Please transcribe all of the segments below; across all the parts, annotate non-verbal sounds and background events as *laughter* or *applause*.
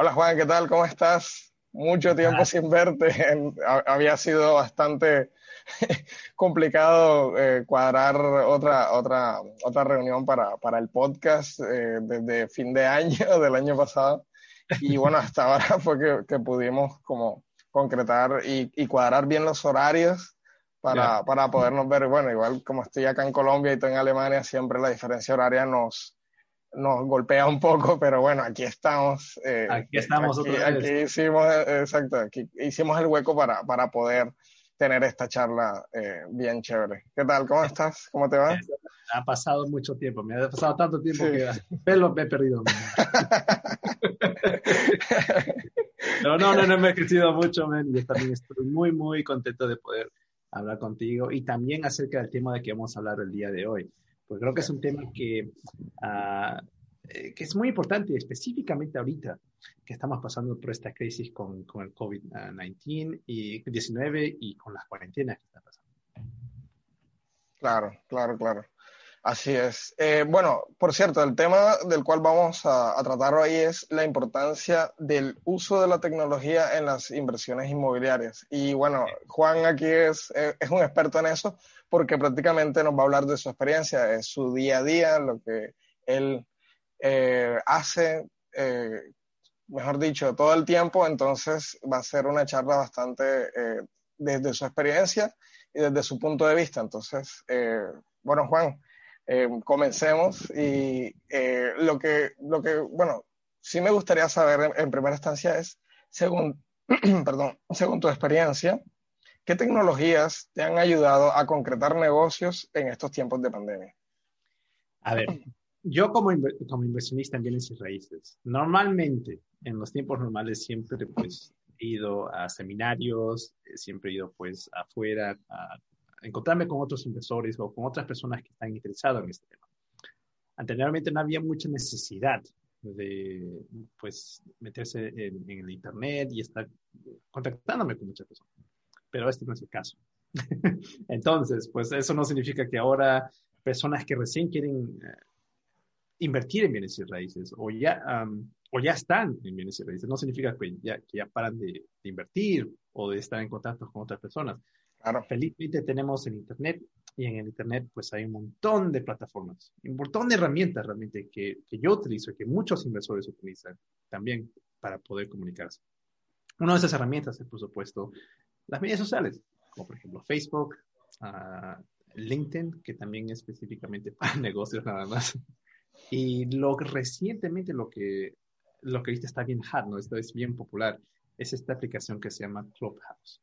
Hola Juan, ¿qué tal? ¿Cómo estás? Mucho tiempo sin verte. había sido bastante *laughs* complicado eh, cuadrar otra, otra, otra reunión para, para el podcast eh, desde fin de año, *laughs* del año pasado. Y bueno, hasta ahora *laughs* fue que, que pudimos como concretar y, y, cuadrar bien los horarios para, para podernos ver. Bueno, igual como estoy acá en Colombia y estoy en Alemania, siempre la diferencia horaria nos, nos golpea un poco, pero bueno, aquí estamos. Eh, aquí estamos aquí, aquí hicimos, exacto, aquí hicimos el hueco para, para poder tener esta charla eh, bien chévere. ¿Qué tal? ¿Cómo estás? ¿Cómo te va? Ha pasado mucho tiempo, me ha pasado tanto tiempo que pelo me he perdido. *laughs* no, no, no, no me he crecido mucho, man, y también estoy muy, muy contento de poder hablar contigo y también acerca del tema de que vamos a hablar el día de hoy pues creo que es un tema que, uh, que es muy importante, específicamente ahorita que estamos pasando por esta crisis con, con el COVID-19 y 19 y con las cuarentenas que están pasando. Claro, claro, claro. Así es. Eh, bueno, por cierto, el tema del cual vamos a, a, tratar hoy es la importancia del uso de la tecnología en las inversiones inmobiliarias. Y bueno, Juan aquí es, es un experto en eso, porque prácticamente nos va a hablar de su experiencia, de su día a día, lo que él eh, hace, eh, mejor dicho, todo el tiempo. Entonces va a ser una charla bastante eh, desde su experiencia y desde su punto de vista. Entonces, bueno, Juan, comencemos. Y lo, que, lo que, bueno, sí me gustaría saber en, en primera instancia es, según, *clears throat* perdón, según tu experiencia, ¿Qué tecnologías te han ayudado a concretar negocios en estos tiempos de pandemia? A ver, yo como, inversionista en bienes y raíces, normalmente, en los tiempos normales, siempre pues he ido a seminarios, eh, siempre he ido pues afuera a encontrarme con otros inversores o con otras personas que están interesadas en este tema. Anteriormente no había mucha necesidad de pues meterse en, en el internet y estar contactándome con muchas personas pero este no es el caso. *laughs* Entonces, pues eso no significa que ahora personas que recién quieren eh, invertir en bienes y raíces o ya, o ya están en bienes y raíces, no significa que ya, que ya paran de, de, invertir o de estar en contacto con otras personas. Claro. Felizmente tenemos el Internet y en el Internet pues hay un montón de plataformas, un montón de herramientas realmente que, que yo utilizo y que muchos inversores utilizan también para poder comunicarse. Una de esas herramientas es, por supuesto, las medias sociales, como por ejemplo Facebook, uh, LinkedIn, que también es específicamente *laughs* para negocios nada más. Y lo recientemente lo que lo que ahorita está bien hot, ¿no? Esto es bien popular, es esta aplicación que se llama Clubhouse.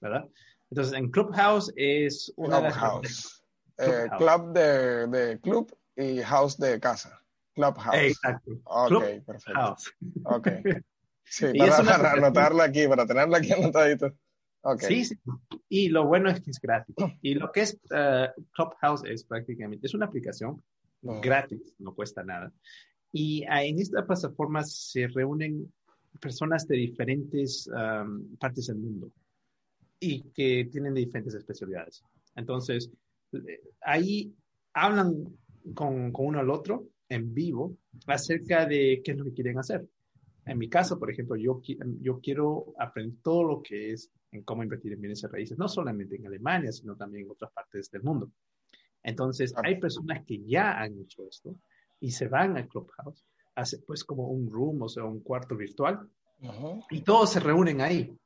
¿Verdad? Entonces, en Clubhouse es una Clubhouse. De las... Eh, club de, de, club y house de casa. Clubhouse. Exacto. Ok, Club perfecto. House. Ok. *laughs* Sí, y para, para anotarla aquí, para tenerla aquí *laughs* anotadito. Okay. Sí, sí, y lo bueno es que es gratis. Y lo que es uh, Clubhouse es prácticamente, es una aplicación oh. gratis, no cuesta nada. Y en esta plataforma se reúnen personas de diferentes um, partes del mundo y que tienen diferentes especialidades. Entonces, ahí hablan con, con uno al otro en vivo acerca de qué es lo que quieren hacer. En mi caso, por ejemplo, yo, yo quiero aprender todo lo que es en cómo invertir en bienes y raíces, no solamente en Alemania, sino también en otras partes del mundo. Entonces, hay personas que ya han hecho esto y se van al Clubhouse, hace pues como un room, o sea, un cuarto virtual, uh -huh. y todos se reúnen ahí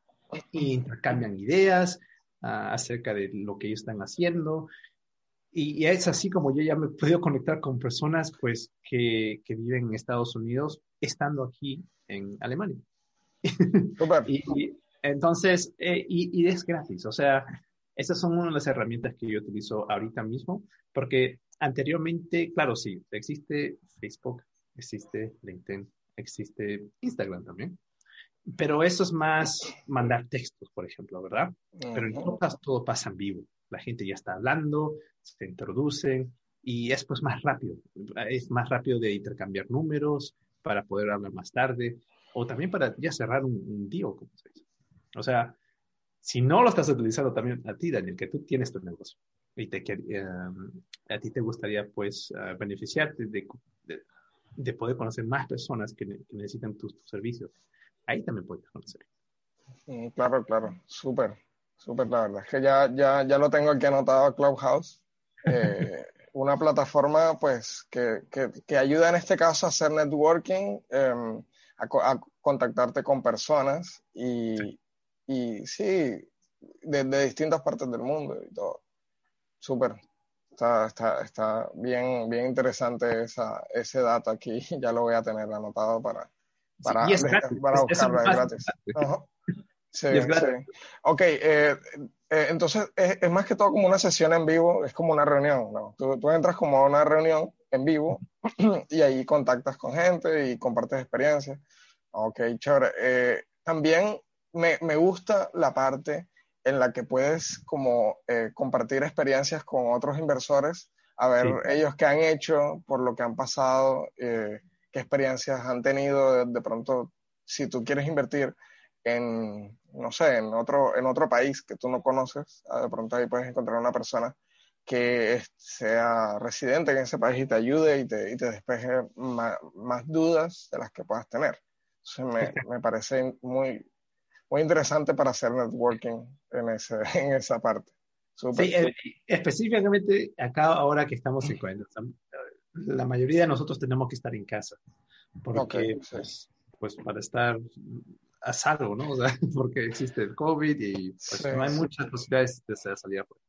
y intercambian ideas uh, acerca de lo que ellos están haciendo. Y, y, es así como yo ya me he podido conectar con personas pues que, que viven en Estados Unidos estando aquí en Alemania. *laughs* y, y, entonces, eh, y, y, es gratis, o sea, esas son una de las herramientas que yo utilizo ahorita mismo, porque anteriormente, claro, sí, existe Facebook, existe LinkedIn, existe Instagram también, pero eso es más mandar textos, por ejemplo, ¿verdad? Pero en todas todo pasa en vivo, la gente ya está hablando, se introducen y es pues más rápido, es más rápido de intercambiar números para poder hablar más tarde o también para ya cerrar un, un deal, como se dice. O sea, si no lo estás utilizando también a ti, Daniel, que tú tienes tu negocio y te, uh, a ti te gustaría pues uh, beneficiarte de, de, de poder conocer más personas que, necesitan tus, servicios, ahí también puedes conocer. Mm, claro, claro, súper, súper, la verdad es que ya, ya, ya lo tengo aquí anotado Clubhouse. Eh, *laughs* una plataforma pues que, que, que, ayuda en este caso a hacer networking, em, a, contactarte con personas y sí, y, sí de, de, distintas partes del mundo y todo. Súper. Está, está, está, bien, bien interesante esa, ese dato aquí. *laughs* Ya lo voy a tener anotado para, para, *laughs* para buscarlo. Es, gratis. *laughs* Sí, sí. Ok, eh, eh, entonces es, más que todo como una sesión en vivo, es como una reunión, ¿no? Tú, tú, entras como a una reunión en vivo *clears throat* y ahí contactas con gente y compartes experiencias. Ok, chévere. Eh, también me, me, gusta la parte en la que puedes como eh, compartir experiencias con otros inversores, a ver ellos qué han hecho, por lo que han pasado, eh, qué experiencias han tenido de, pronto, si tú quieres invertir en, no sé, en otro, en otro país que tú no conoces, ah, de pronto ahí puedes encontrar una persona que sea residente en ese país y te ayude y te, y te despeje más, más, dudas de las que puedas tener. Entonces me, *laughs* me parece muy, muy interesante para hacer networking en, ese, *laughs* en esa parte. sí, eh, específicamente acá ahora que estamos en cuarentena, la mayoría de nosotros tenemos que estar en casa, porque pues, pues, para estar a salvo, ¿no? O sea, *laughs* porque existe el COVID y pues, no hay muchas posibilidades de salir afuera.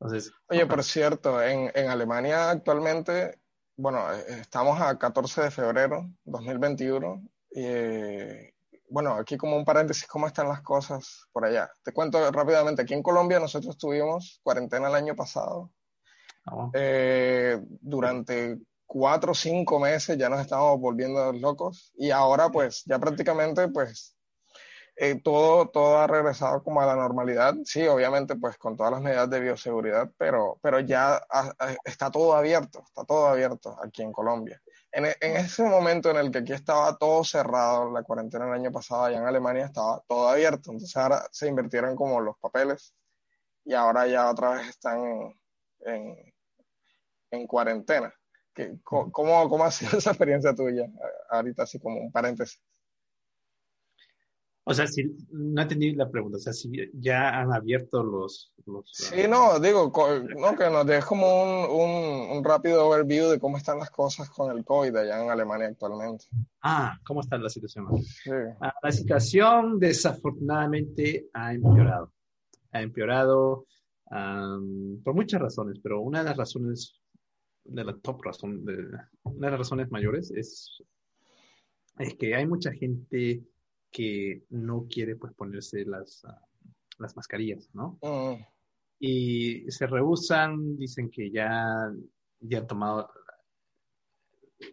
Entonces, Oye, por cierto, en, en Alemania actualmente, bueno, eh, estamos a 14 de febrero 2021 y bueno, aquí como un paréntesis, ¿cómo están las cosas por allá? Te cuento rápidamente, aquí en Colombia nosotros tuvimos cuarentena el año pasado. Ah, eh, durante cuatro o cinco meses ya nos estábamos volviendo locos y ahora pues ya prácticamente pues eh, todo, todo ha regresado como a la normalidad. Sí, obviamente pues con todas las medidas de bioseguridad, pero, pero ya está todo abierto, está todo abierto aquí en Colombia en, ese momento en el que aquí estaba todo cerrado, la cuarentena el año pasado allá en Alemania estaba todo abierto, entonces ahora se invirtieron como los papeles y ahora ya otra vez están en, en cuarentena. ¿Cómo, ¿Cómo ha sido *laughs* esa experiencia tuya? Ahorita así como un paréntesis. O sea, si no entendí la pregunta, o sea, si ya han abierto los... los sí, no, digo, no, que nos des como un, un, un, rápido overview de cómo están las cosas con el COVID allá en Alemania actualmente. Ah, ¿cómo está la situación? Sí. Ah, la situación desafortunadamente ha empeorado. Ha empeorado um, por muchas razones, pero una de las razones, de la top razón, de, una de las razones mayores es, es que hay mucha gente que no quiere pues ponerse las, ah, las mascarillas, ¿no? Mm. Y se rehusan, dicen que ya, ya han tomado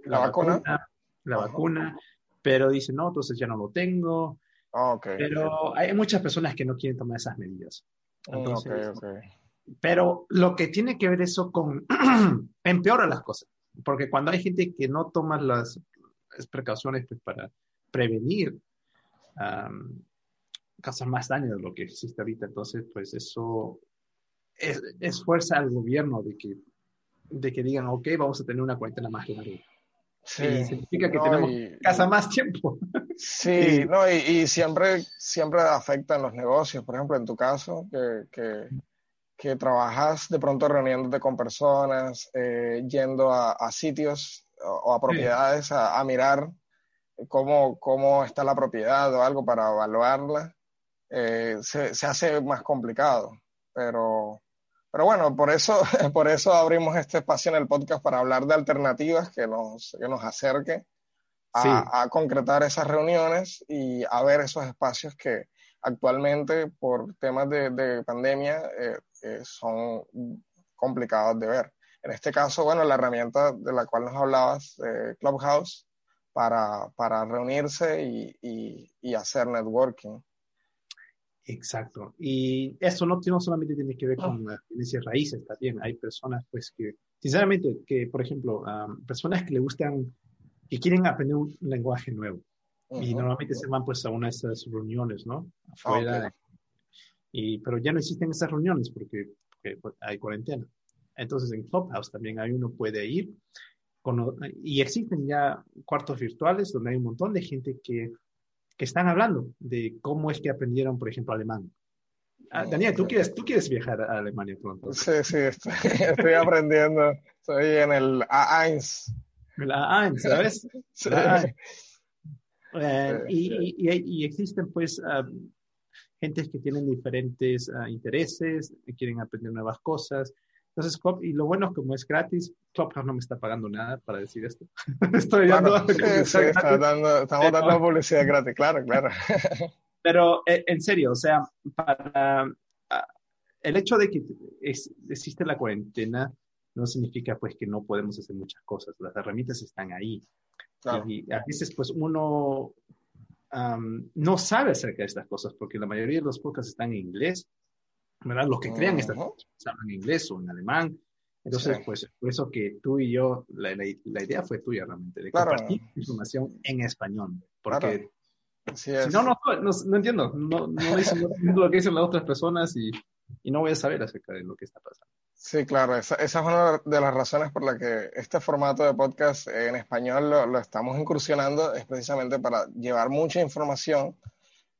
la, vacuna, la vacuna, pero dicen, no, entonces ya no lo tengo. Ah, okay. Pero hay muchas personas que no quieren tomar esas medidas. Mm, entonces, Pero lo que tiene que ver eso con *clears throat* empeora las cosas, porque cuando hay gente que no toma las, precauciones pues, para prevenir um, causar más daño de lo que existe ahorita. Entonces, pues eso es, es, fuerza al gobierno de que, de que digan, ok, vamos a tener una cuarentena más larga. Sí, significa que tenemos casa más tiempo. Sí, *laughs* no, y, y, siempre, siempre afecta en los negocios. Por ejemplo, en tu caso, que, que, que trabajas de pronto reuniéndote con personas, eh, yendo a, a, sitios o, a propiedades a, a, mirar cómo, cómo está la propiedad o algo para evaluarla, eh, se, se, hace más complicado. Pero, pero bueno, por eso, *laughs* por eso abrimos este espacio en el podcast para hablar de alternativas que nos, que nos acerque a, a, concretar esas reuniones y a ver esos espacios que actualmente por temas de, de pandemia eh, eh, son complicados de ver. En este caso, bueno, la herramienta de la cual nos hablabas, Clubhouse, para, para reunirse y, y, y, hacer networking. Exacto. Y eso no, no solamente tiene que ver con las tendencias raíces, también hay personas, pues, que, sinceramente, que, por ejemplo, personas que le gustan, que quieren aprender un lenguaje nuevo. Y normalmente se van, pues, a una de esas reuniones, ¿no? Afuera. Y, pero ya no existen esas reuniones porque, porque, pues, hay cuarentena. Entonces, en Clubhouse también hay uno puede ir y existen ya cuartos virtuales donde hay un montón de gente que, que están hablando de cómo es que aprendieron, por ejemplo, alemán. Ah, Daniel, ¿tú quieres, ¿tú quieres viajar a Alemania pronto? Sí, sí, estoy, estoy aprendiendo. Estoy en el A1. El A1, ¿sabes? Sí. Eh, y, y, y, existen, pues, uh, gentes que tienen diferentes uh, intereses, que quieren aprender nuevas cosas. Entonces, y lo bueno es como es gratis, Clubhouse no me está pagando nada para decir esto. *laughs* Estoy dando, sí, sí, está dando, estamos dando publicidad gratis, claro, claro. *laughs* Pero eh, en serio, o sea, para el hecho de que es, existe la cuarentena no significa pues que no podemos hacer muchas cosas. Las herramientas están ahí. Claro. Y a veces pues uno um, no sabe acerca de estas cosas porque la mayoría de los podcasts están en inglés, ¿verdad? Los que crean uh -huh. estas cosas hablan inglés o en alemán. Entonces, sí. pues por eso que tú y yo, la, la, la idea fue tuya realmente, de claro. compartir información en español. Porque claro. Si no, no, no, no, entiendo. No, no dicen lo que dicen las otras personas y, y, no voy a saber acerca de lo que está pasando. Sí, claro. Esa, esa, es una de las razones por la que este formato de podcast en español lo, lo, estamos incursionando. Es precisamente para llevar mucha información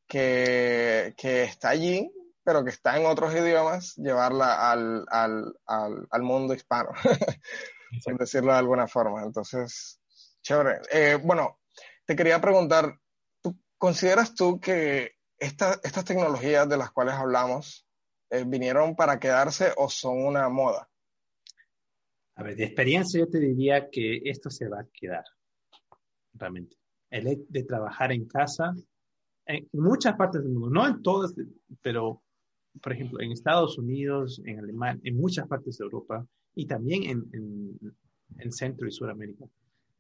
que, que está allí, pero que está en otros idiomas, llevarla al, al, al, al mundo hispano, *laughs* por decirlo de alguna forma. Entonces, chévere. Eh, bueno, te quería preguntar, ¿Consideras tú que esta, estas tecnologías de las cuales hablamos eh, vinieron para quedarse o son una moda? A ver, de experiencia yo te diría que esto se va a quedar, realmente. El de trabajar en casa, en muchas partes del mundo, no en todas, pero por ejemplo, en Estados Unidos, en Alemania, en muchas partes de Europa y también en, en, en Centro y Sudamérica,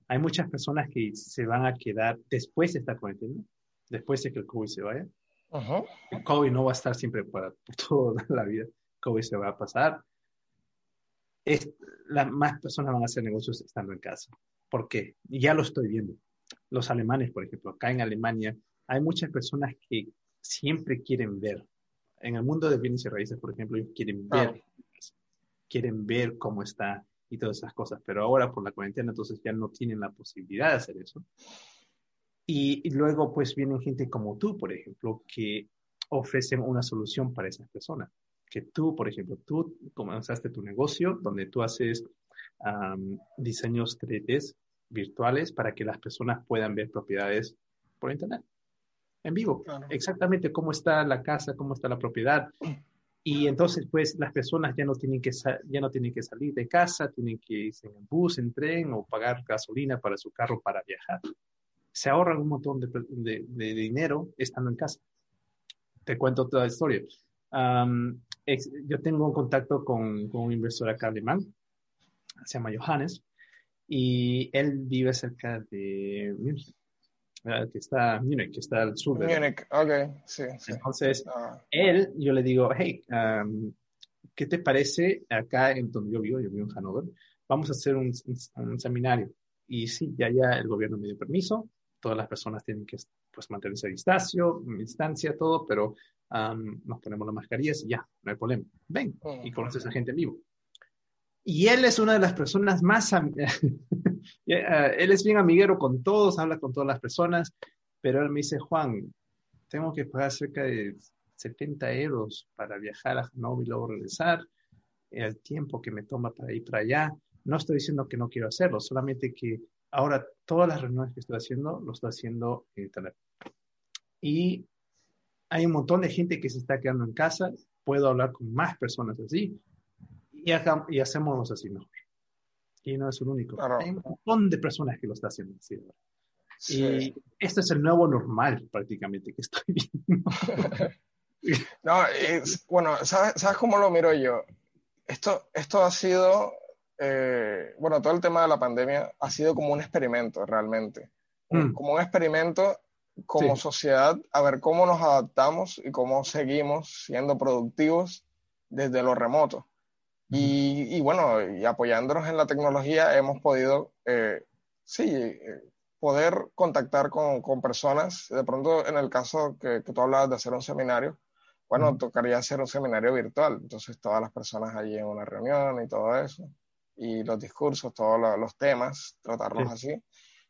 hay muchas personas que se van a quedar después de esta cuarentena después de que el COVID se vaya. Uh -huh. El COVID no va a estar siempre para toda la vida. COVID se va a pasar. Es, la, más personas van a hacer negocios estando en casa. ¿Por qué? Ya lo estoy viendo. Los alemanes, por ejemplo, acá en Alemania, hay muchas personas que siempre quieren ver. En el mundo de bienes y raíces, por ejemplo, quieren ver, quieren ver cómo está y todas esas cosas. Pero ahora por la cuarentena, entonces ya no tienen la posibilidad de hacer eso. Y, y, luego, pues, vienen gente como tú, por ejemplo, que ofrecen una solución para esas personas. Que tú, por ejemplo, tú comenzaste tu negocio donde tú haces um, diseños 3D virtuales para que las personas puedan ver propiedades por Internet, en vivo. Claro. Exactamente cómo está la casa, cómo está la propiedad. Y entonces, pues, las personas ya no tienen que, ya no tienen que salir de casa, tienen que irse en bus, en tren o pagar gasolina para su carro para viajar se ahorran un montón de, de, de, dinero estando en casa. Te cuento toda la historia. Um, ex, yo tengo un contacto con, con, un inversor acá alemán, se llama Johannes, y él vive cerca de Múnich, que está Múnich, que está al sur de Múnich, ok, sí. sí. Entonces, ah. él, yo le digo, hey, um, ¿qué te parece acá en donde yo vivo? Yo vivo en Hannover. Vamos a hacer un, un, un seminario. Y sí, ya, ya el gobierno me dio permiso todas las personas tienen que pues, mantenerse a distancia, distancia, todo, pero um, nos ponemos las mascarillas y ya, no hay problema. Ven y conoces a gente en vivo. Y él es una de las personas más, *laughs* él es bien amiguero con todos, habla con todas las personas, pero él me dice, Juan, tengo que pagar cerca de 70 euros para viajar a Hannover y luego regresar, el tiempo que me toma para ir para allá. No estoy diciendo que no quiero hacerlo, solamente que Ahora, todas las reuniones que estoy haciendo, lo estoy haciendo en Internet. Y hay un montón de gente que se está quedando en casa. Puedo hablar con más personas así. Y, haga, y hacemos así mejor. Y no es el único. Claro. Hay un montón de personas que lo están haciendo así. Sí. Y esto es el nuevo normal prácticamente que estoy viendo. *laughs* no, es, bueno, ¿sabes, ¿sabes cómo lo miro yo? Esto, esto ha sido eh, bueno, todo el tema de la pandemia ha sido como un experimento realmente, mm. como un experimento como sí. sociedad, a ver cómo nos adaptamos y cómo seguimos siendo productivos desde lo remoto. Y, y, bueno, y apoyándonos en la tecnología hemos podido, eh, sí, eh, poder contactar con, con, personas. De pronto, en el caso que, que, tú hablabas de hacer un seminario, bueno, tocaría hacer un seminario virtual. Entonces, todas las personas allí en una reunión y todo eso y los discursos, todos los temas, tratarlos así.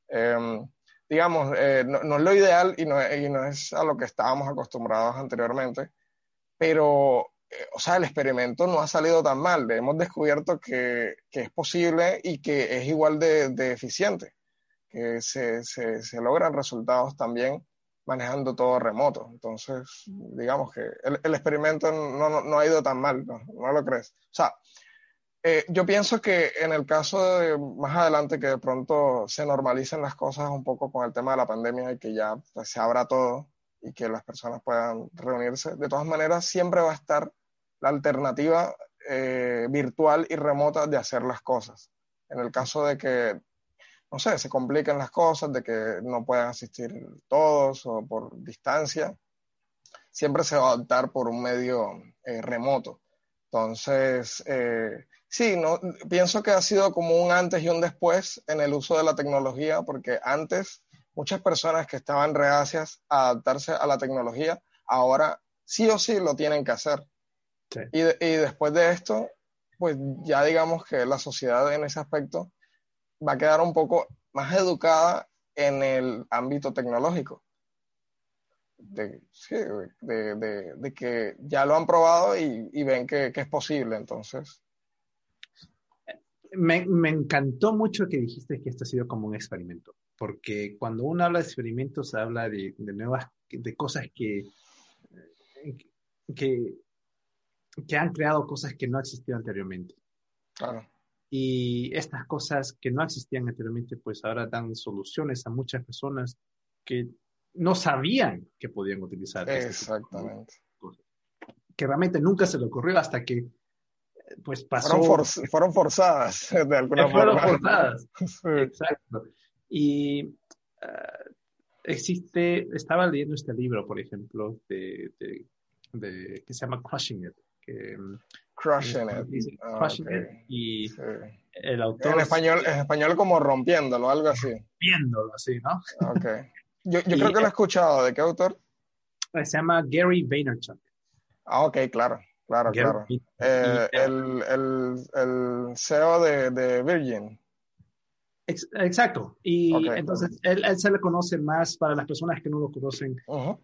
Em, digamos, eh, no, es lo ideal y no, y no, es a lo que estábamos acostumbrados anteriormente, pero, eh, o sea, el experimento no ha salido tan mal. Hemos descubierto que, que es posible y que es igual de, eficiente, que se, se, logran resultados también manejando todo remoto. Entonces, digamos que el, experimento no, no, ha ido tan mal, ¿no? ¿no? lo crees? O sea, eh, yo pienso que en el caso de más adelante que de pronto se normalicen las cosas un poco con el tema de la pandemia y que ya pues, se abra todo y que las personas puedan reunirse, de todas maneras siempre va a estar la alternativa eh, virtual y remota de hacer las cosas. En el caso de que, no sé, se compliquen las cosas, de que no puedan asistir todos o por distancia, siempre se va a optar por un medio eh, remoto. Entonces, eh, Sí, no, pienso que ha sido como un antes y un después en el uso de la tecnología, porque antes muchas personas que estaban reacias a adaptarse a la tecnología, ahora sí o sí lo tienen que hacer. Y, y, después de esto, pues ya digamos que la sociedad en ese aspecto va a quedar un poco más educada en el ámbito tecnológico. De, sí, de, de, de que ya lo han probado y, y ven que, que es posible, entonces me, me, encantó mucho que dijiste que esto ha sido como un experimento, porque cuando uno habla de experimentos, habla de, de nuevas, de cosas que, que, que, han creado cosas que no existían anteriormente. Claro. Y estas cosas que no existían anteriormente, pues ahora dan soluciones a muchas personas que no sabían que podían utilizar. Este Exactamente. Este que realmente nunca se le ocurrió hasta que pues pasó. Fueron, for, fueron forzadas, *laughs* de alguna fueron forma. forzadas. *laughs* sí. Exacto. Y uh, existe, estaba leyendo este libro, por ejemplo, de, de, de que se llama Crushing It. Que, Crushing It. Dice, Crushing okay. It. Y sí. el autor. En español, en español como rompiéndolo, algo así. Rompiéndolo, así, ¿no? Ok. Yo, yo *laughs* creo que lo he escuchado. ¿De qué autor? Se llama Gary Vaynerchuk. Ah, ok, claro. Claro, claro. Eh, el, el, el, CEO de, de Virgin. Ex, exacto. Y okay, entonces él, él, se le conoce más para las personas que no lo conocen. Uh -huh.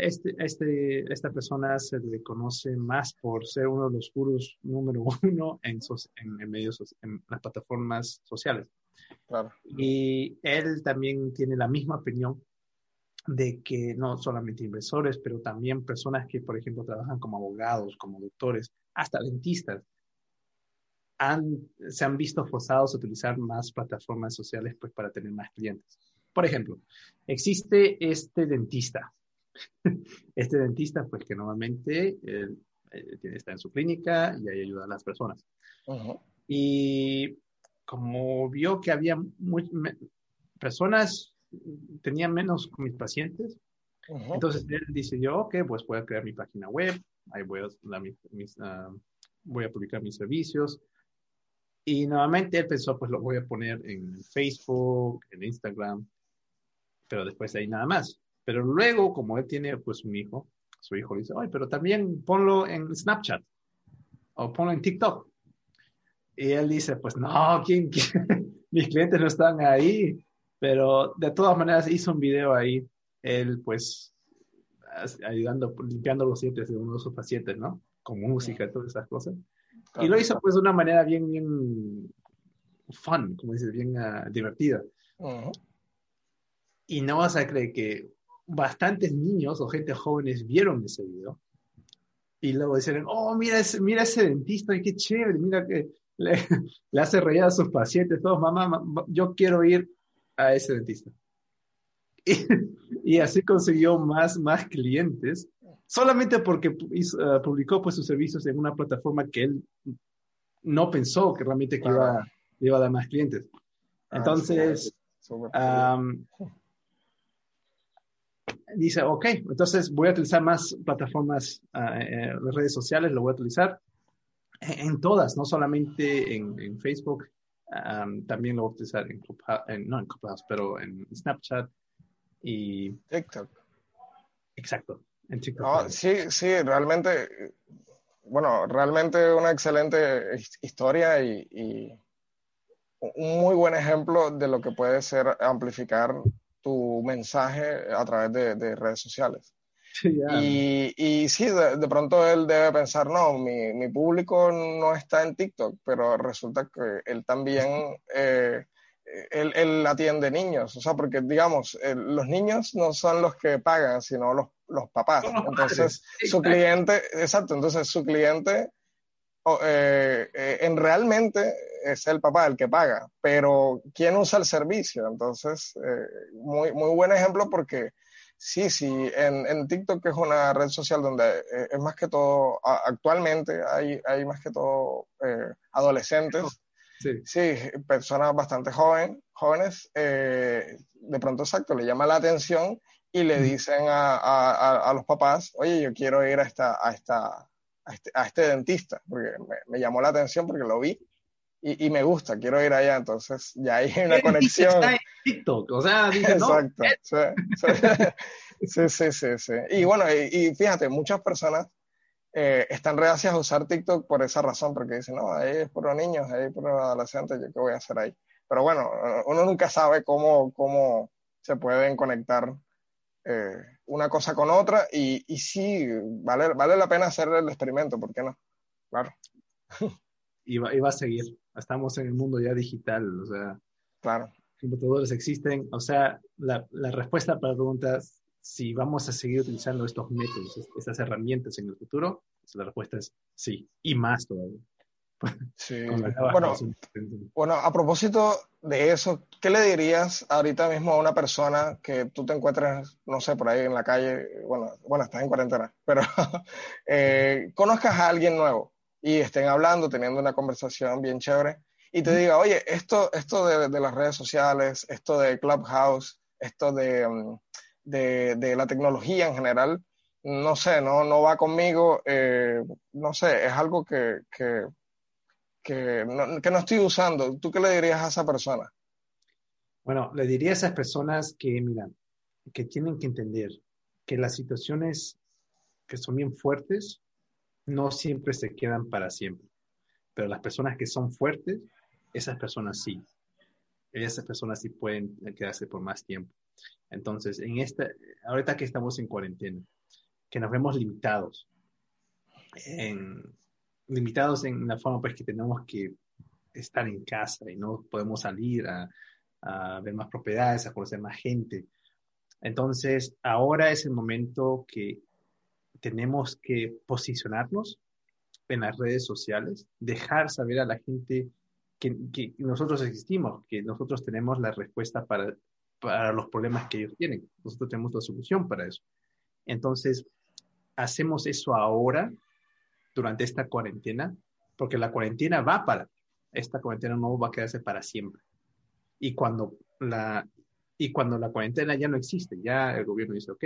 este, este, esta persona se le conoce más por ser uno de los gurús número *laughs* uno en, en, en medios, en las plataformas sociales. Claro. Y él también tiene la misma opinión de que no solamente inversores, pero también personas que, por ejemplo, trabajan como abogados, como doctores, hasta dentistas, han, se han visto forzados a utilizar más plataformas sociales pues, para tener más clientes. Por ejemplo, existe este dentista. *laughs* Este dentista, pues que normalmente eh, está en su clínica y ahí ayuda a las personas. Uh -huh. Y como vio que había muy, me, personas tenía menos con mis pacientes. Uh -huh. Entonces él decidió, ok, pues voy a crear mi página web, ahí voy a, la, mis, mis, uh, voy a publicar mis servicios. Y nuevamente él pensó, pues lo voy a poner en Facebook, en Instagram, pero después de ahí nada más. Pero luego, como él tiene pues un hijo, su hijo dice, ay, pero también ponlo en Snapchat o ponlo en TikTok. Y él dice, pues no, ¿quién, quién? *laughs* mis clientes no están ahí. Pero de todas maneras hizo un video ahí, él pues ayudando, limpiando los dientes de uno de sus pacientes, ¿no? Con música y todas esas cosas. Y lo hizo pues de una manera bien, bien fun, como dices, bien uh, divertida. Uh -huh. Y no vas a creer que bastantes niños o gente jóvenes vieron ese video y luego dijeron, oh, mira ese, mira ese dentista, qué chévere, mira que le, *laughs* le hace reír a sus pacientes, todos, mamá, mamá, yo quiero ir a ese dentista. *laughs* Y, y, así consiguió más, más clientes, solamente porque hizo, uh, publicó pues, sus servicios en una plataforma que él no pensó que realmente que iba, iba a dar más clientes. Entonces, ah, um, dice, ok, entonces voy a utilizar más plataformas, uh, eh, redes sociales, lo voy a utilizar en, en todas, no solamente en, en Facebook, Um, también lo voy a utilizar en, Clubhouse, en, no en Clubhouse, pero en Snapchat y TikTok. Exacto, en. No, sí, sí, realmente, bueno, realmente una excelente historia y, y, un muy buen ejemplo de lo que puede ser amplificar tu mensaje a través de, redes sociales. y, y, sí, de, pronto él debe pensar, no, mi, mi, público no está en TikTok, pero resulta que él también, eh, él, él, atiende niños, o sea, porque digamos, los niños no son los que pagan, sino los, los papás. Entonces, su cliente, exacto, entonces su cliente eh, eh, en realmente es el papá el que paga, pero ¿quién usa el servicio? Entonces, eh, muy, muy buen ejemplo porque sí, sí, en, en TikTok que es una red social donde es más que todo, actualmente hay, hay más que todo adolescentes, sí. sí. personas bastante joven, jóvenes, de pronto exacto, le llama la atención y le dicen a, a, a, los papás, oye, yo quiero ir a esta, a esta, este, a este, dentista, porque me, llamó la atención porque lo vi y, y, me gusta, quiero ir allá, entonces ya hay una conexión. Está en TikTok, o sea, Exacto, *laughs* sí, sí, sí, sí, Y bueno, y, fíjate, muchas personas eh, están reacias a usar TikTok por esa razón, porque dicen, no, ahí es puro niños, ahí es puro adolescentes, ¿yo qué voy a hacer ahí? Pero bueno, uno nunca sabe cómo, cómo se pueden conectar eh, una cosa con otra y, y sí, vale, vale la pena hacer el experimento, ¿por qué no? Claro. *laughs* Y va, y va a seguir. Estamos en el mundo ya digital, o sea. Claro. Computadores existen, o sea, la, la respuesta para la pregunta si vamos a seguir utilizando estos métodos, estas herramientas en el futuro, pues la respuesta es sí, y más todavía. Sí. *laughs* Bueno, bueno, a propósito de eso, ¿qué le dirías ahorita mismo a una persona que tú te encuentres, no sé, por ahí en la calle, bueno, bueno estás en cuarentena, *laughs* pero eh, conozcas a alguien nuevo y estén hablando, teniendo una conversación bien chévere y te diga, oye, esto, esto de, de las redes sociales, esto de Clubhouse, esto de, mm, de, de la tecnología en general, no sé, no, no va conmigo, eh, no sé, es algo que, que que no, que no estoy usando, ¿tú qué le dirías a esa persona? Bueno, le diría a esas personas que, mira, que tienen que entender que las situaciones que son bien fuertes no siempre se quedan para siempre. Pero las personas que son fuertes, esas personas sí. Esas personas sí pueden quedarse por más tiempo. Entonces, en esta, ahorita que estamos en cuarentena, que nos vemos limitados en, limitados en la forma pues que tenemos que estar en casa y no podemos salir a, ver más propiedades, a conocer más gente. Entonces, ahora es el momento que tenemos que posicionarnos en las redes sociales, dejar saber a la gente que, que nosotros existimos, que nosotros tenemos la respuesta para, para los problemas que ellos tienen. Nosotros tenemos la solución para eso. Entonces, hacemos eso ahora durante esta cuarentena, porque la cuarentena va para, esta cuarentena no va a quedarse para siempre. Y cuando la, y cuando la cuarentena ya no existe, ya el gobierno dice, ok,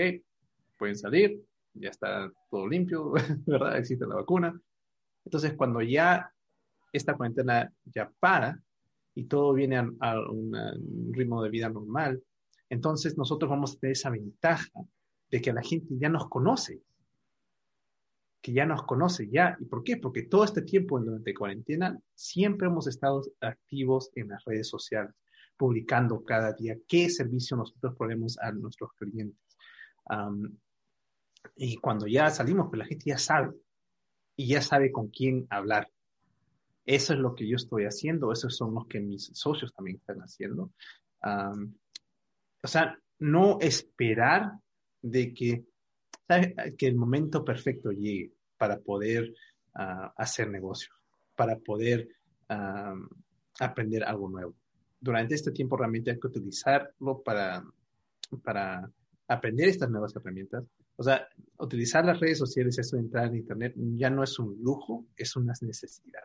pueden salir, ya está todo limpio, *laughs* ¿verdad? Existe la vacuna. Entonces, cuando ya esta cuarentena ya para y todo viene a, un ritmo de vida normal, entonces nosotros vamos a tener esa ventaja de que la gente ya nos conoce, que ya nos conoce ya. ¿Y por qué? Porque todo este tiempo durante cuarentena siempre hemos estado activos en las redes sociales, publicando cada día qué servicio nosotros ponemos a nuestros clientes. y cuando ya salimos, pues la gente ya sabe y ya sabe con quién hablar. Eso es lo que yo estoy haciendo, esos son los que mis socios también están haciendo. o sea, no esperar de que el momento perfecto llegue para poder ah, hacer negocios, para poder aprender algo nuevo. Durante este tiempo realmente hay que utilizarlo para, para aprender estas nuevas herramientas. O sea, utilizar las redes sociales, eso de entrar en Internet, ya no es un lujo, es una necesidad,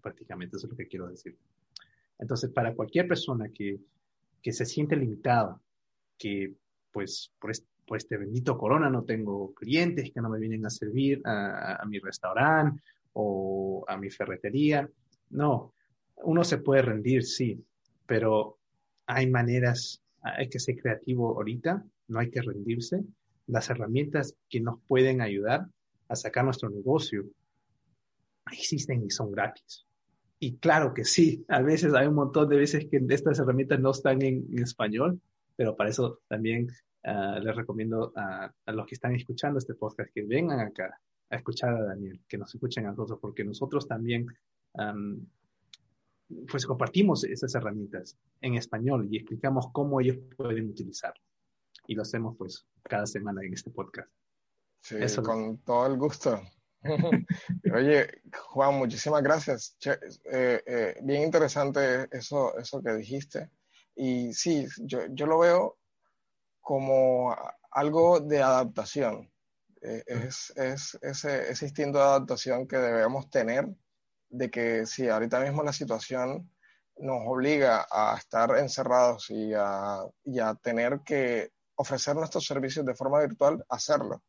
prácticamente, eso es lo que quiero decir. Entonces, para cualquier persona que, que se siente limitado, que pues por, este bendito corona no tengo clientes que no me vienen a servir a, mi restaurante o a mi ferretería. No, uno se puede rendir, sí, pero hay maneras, hay que ser creativo ahorita, no hay que rendirse. Las herramientas que nos pueden ayudar a sacar nuestro negocio existen y son gratis. Y claro que sí, a veces hay un montón de veces que estas herramientas no están en, español, pero para eso también ah, les recomiendo a, los que están escuchando este podcast que vengan acá a escuchar a Daniel, que nos escuchen a nosotros, porque nosotros también pues compartimos esas herramientas en español y explicamos cómo ellos pueden utilizarlo. Y lo hacemos pues cada semana en este podcast. Sí, con todo el gusto. Oye, Juan, muchísimas gracias. Eh, eh, bien interesante eso, eso que dijiste. Y sí, yo, yo lo veo como algo de adaptación. Eh, es, es ese, ese, instinto de adaptación que debemos tener, de que si ahorita mismo la situación nos obliga a estar encerrados y a, y a tener que ofrecer nuestros servicios de forma virtual, hacerlo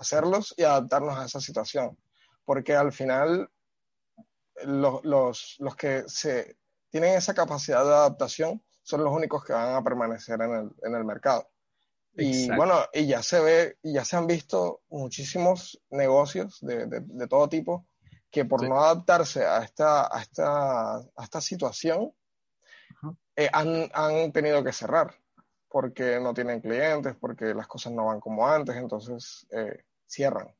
hacerlos y adaptarnos a esa situación. Porque al final los, los, los que se tienen esa capacidad de adaptación son los únicos que van a permanecer en el, en el mercado. Y bueno, y ya se ve, y ya se han visto muchísimos negocios de, de, todo tipo que por no adaptarse a esta, a esta, a esta situación eh, han, han, tenido que cerrar porque no tienen clientes, porque las cosas no van como antes, entonces eh, cierran.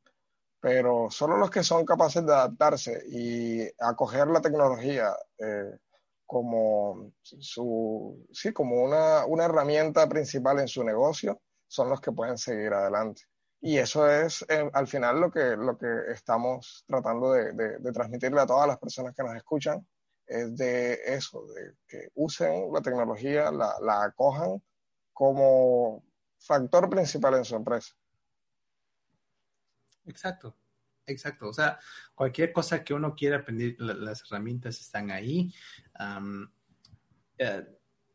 Pero solo los que son capaces de adaptarse y acoger la tecnología eh, como, su, sí, como una, una, herramienta principal en su negocio son los que pueden seguir adelante. Y eso es eh, al final lo que, lo que estamos tratando de, de, transmitirle a todas las personas que nos escuchan, es de eso, de que usen la tecnología, la, la acojan como factor principal en su empresa. Exacto, exacto. O sea, cualquier cosa que uno quiera aprender, las herramientas están ahí. Eh,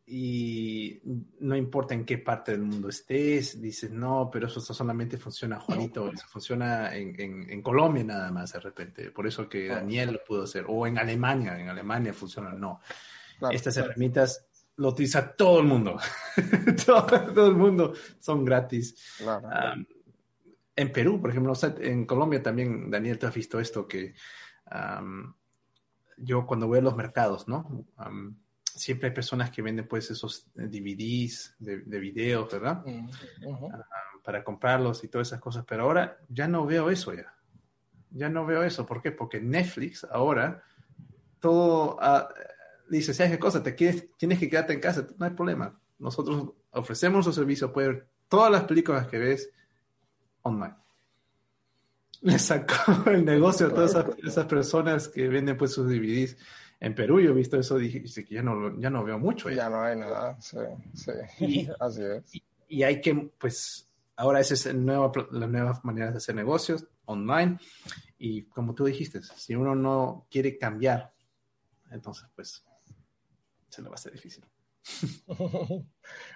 y no importa en qué parte del mundo estés, dices, no, pero eso solamente funciona, Juanito, eso funciona en, en, Colombia nada más de repente, por eso que Daniel lo pudo hacer, o en Alemania, en Alemania funciona, no. Estas herramientas lo utiliza todo el mundo, *laughs* todo, el mundo son gratis. Claro en Perú, por ejemplo, en Colombia también, Daniel, te has visto esto que yo cuando voy a los mercados, ¿no? siempre hay personas que venden pues esos DVDs de, videos, ¿verdad? Mm, para comprarlos y todas esas cosas, pero ahora ya no veo eso ya. Ya no veo eso. ¿Por qué? Porque Netflix ahora todo ah, dice, si hay que cosa, te quieres, tienes que quedarte en casa, no hay problema. Nosotros ofrecemos un servicio, puedes ver todas las películas que ves online. *laughs* Le sacó el negocio a todas esas, personas que venden pues sus DVDs. En Perú yo he visto eso, dije que ya no, ya no veo mucho. Ya, no hay nada, sí, sí. Y, *laughs* así es. Y, hay que, pues, ahora esa es nueva, la nueva manera de hacer negocios online. Y como tú dijiste, si uno no quiere cambiar, entonces, pues, se le va a hacer difícil. *laughs*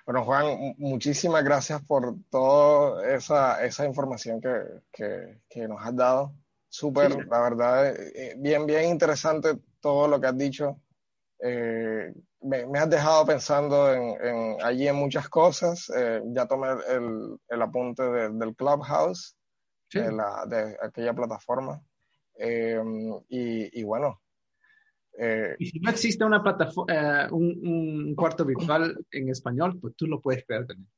bueno, Juan, muchísimas gracias por toda esa, esa información que, que, nos has dado. Súper, la verdad, eh, bien, bien interesante todo lo que has dicho. Eh, me, has dejado pensando en, allí en muchas cosas. Eh, ya tomé el, el apunte del Clubhouse, de, la, de aquella plataforma. y, y, bueno, eh, y si no existe una plataforma, eh, un, cuarto virtual en español, pues tú lo puedes crear también.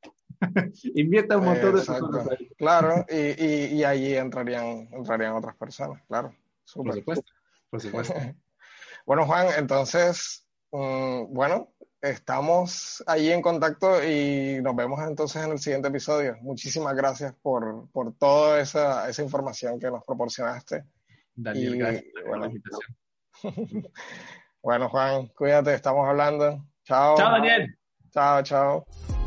*laughs* Invierta un montón de Claro, *laughs* y, y, y, allí entrarían, entrarían otras personas, claro. Por supuesto, por supuesto. *laughs* bueno, Juan, entonces, mm, bueno, estamos ahí en contacto y nos vemos entonces en el siguiente episodio. Muchísimas gracias por, por toda esa, esa información que nos proporcionaste. Daniel, gracias por la invitación. *laughs* bueno, Juan, cuídate, estamos hablando. Chao. Chao, Daniel. Chao, chao.